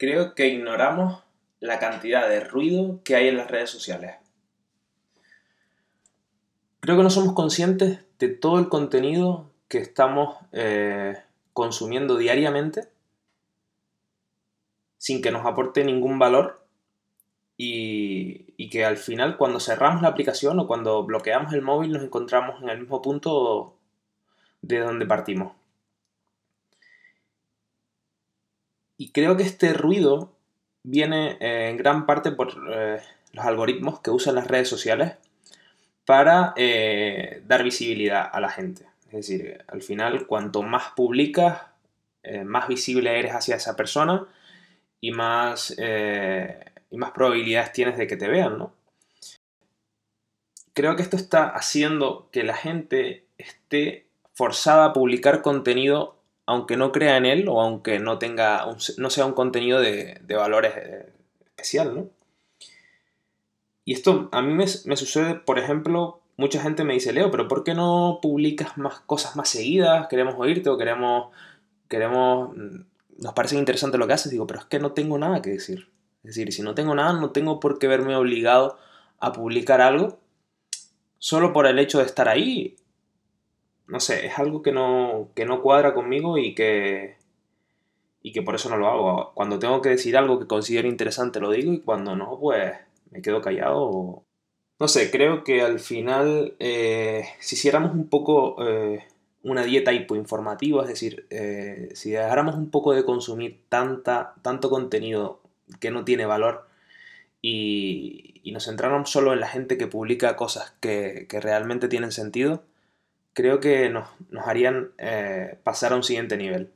creo que ignoramos la cantidad de ruido que hay en las redes sociales. Creo que no somos conscientes de todo el contenido que estamos eh, consumiendo diariamente sin que nos aporte ningún valor y, y, que al final cuando cerramos la aplicación o cuando bloqueamos el móvil nos encontramos en el mismo punto de donde partimos. Creo que este ruido viene eh, en gran parte por eh, los algoritmos que usan las redes sociales para eh, dar visibilidad a la gente. Es decir, al final, cuanto más publicas, más visible eres hacia esa persona y más, y más probabilidades tienes de que te vean, ¿no? Creo que esto está haciendo que la gente esté forzada a publicar contenido aunque no crea en él o aunque no tenga no sea un contenido de, valores eh, especial, ¿no? Y esto a mí me, sucede, por ejemplo, mucha gente me dice, Leo, pero ¿por qué no publicas más cosas más seguidas? Queremos oírte o queremos, queremos, mm, nos parece interesante lo que haces. Digo, pero es que no tengo nada que decir. Es decir, si no tengo nada, no tengo por qué verme obligado a publicar algo solo por el hecho de estar ahí no sé, es algo que no, que no cuadra conmigo y que, y que por eso no lo hago. Cuando tengo que decir algo que considero interesante lo digo y cuando no, pues me quedo callado. No sé, creo que al final, eh, si hiciéramos un poco eh, una dieta hipoinformativa, es decir, eh, si dejáramos un poco de consumir tanta, tanto contenido que no tiene valor y, y nos centráramos solo en la gente que publica cosas que, que realmente tienen sentido, creo que nos, harían eh, pasar a un siguiente nivel.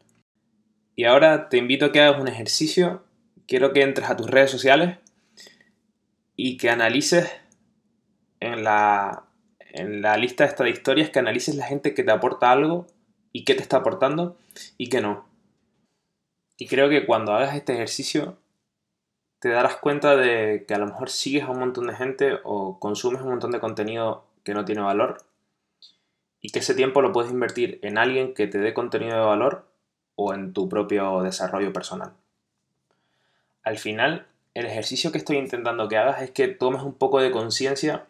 Y ahora te invito a que hagas un ejercicio. Quiero que entres a tus redes sociales y que analices en la, en la lista esta de historias, que analices la gente que te aporta algo y qué te está aportando y qué no. Y creo que cuando hagas este ejercicio te darás cuenta de que a lo mejor sigues a un montón de gente o consumes un montón de contenido que no tiene valor y que ese tiempo lo puedes invertir en alguien que te dé contenido de valor o en tu propio desarrollo personal. Al final, el ejercicio que estoy intentando que hagas es que tomes un poco de conciencia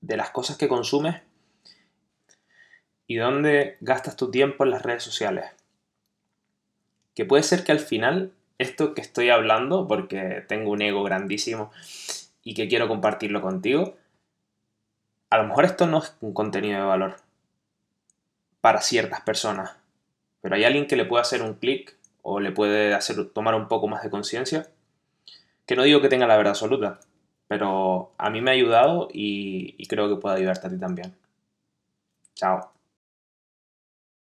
de las cosas que consumes y dónde gastas tu tiempo en las redes sociales. Que puede ser que al final esto que estoy hablando, porque tengo un ego grandísimo y que quiero compartirlo contigo, a lo mejor esto no es un contenido de valor para ciertas personas. Pero hay alguien que le puede hacer un clic o le puede hacer tomar un poco más de conciencia. Que no digo que tenga la verdad absoluta, pero a mí me ha ayudado y, y creo que puede ayudarte a ti también. Chao.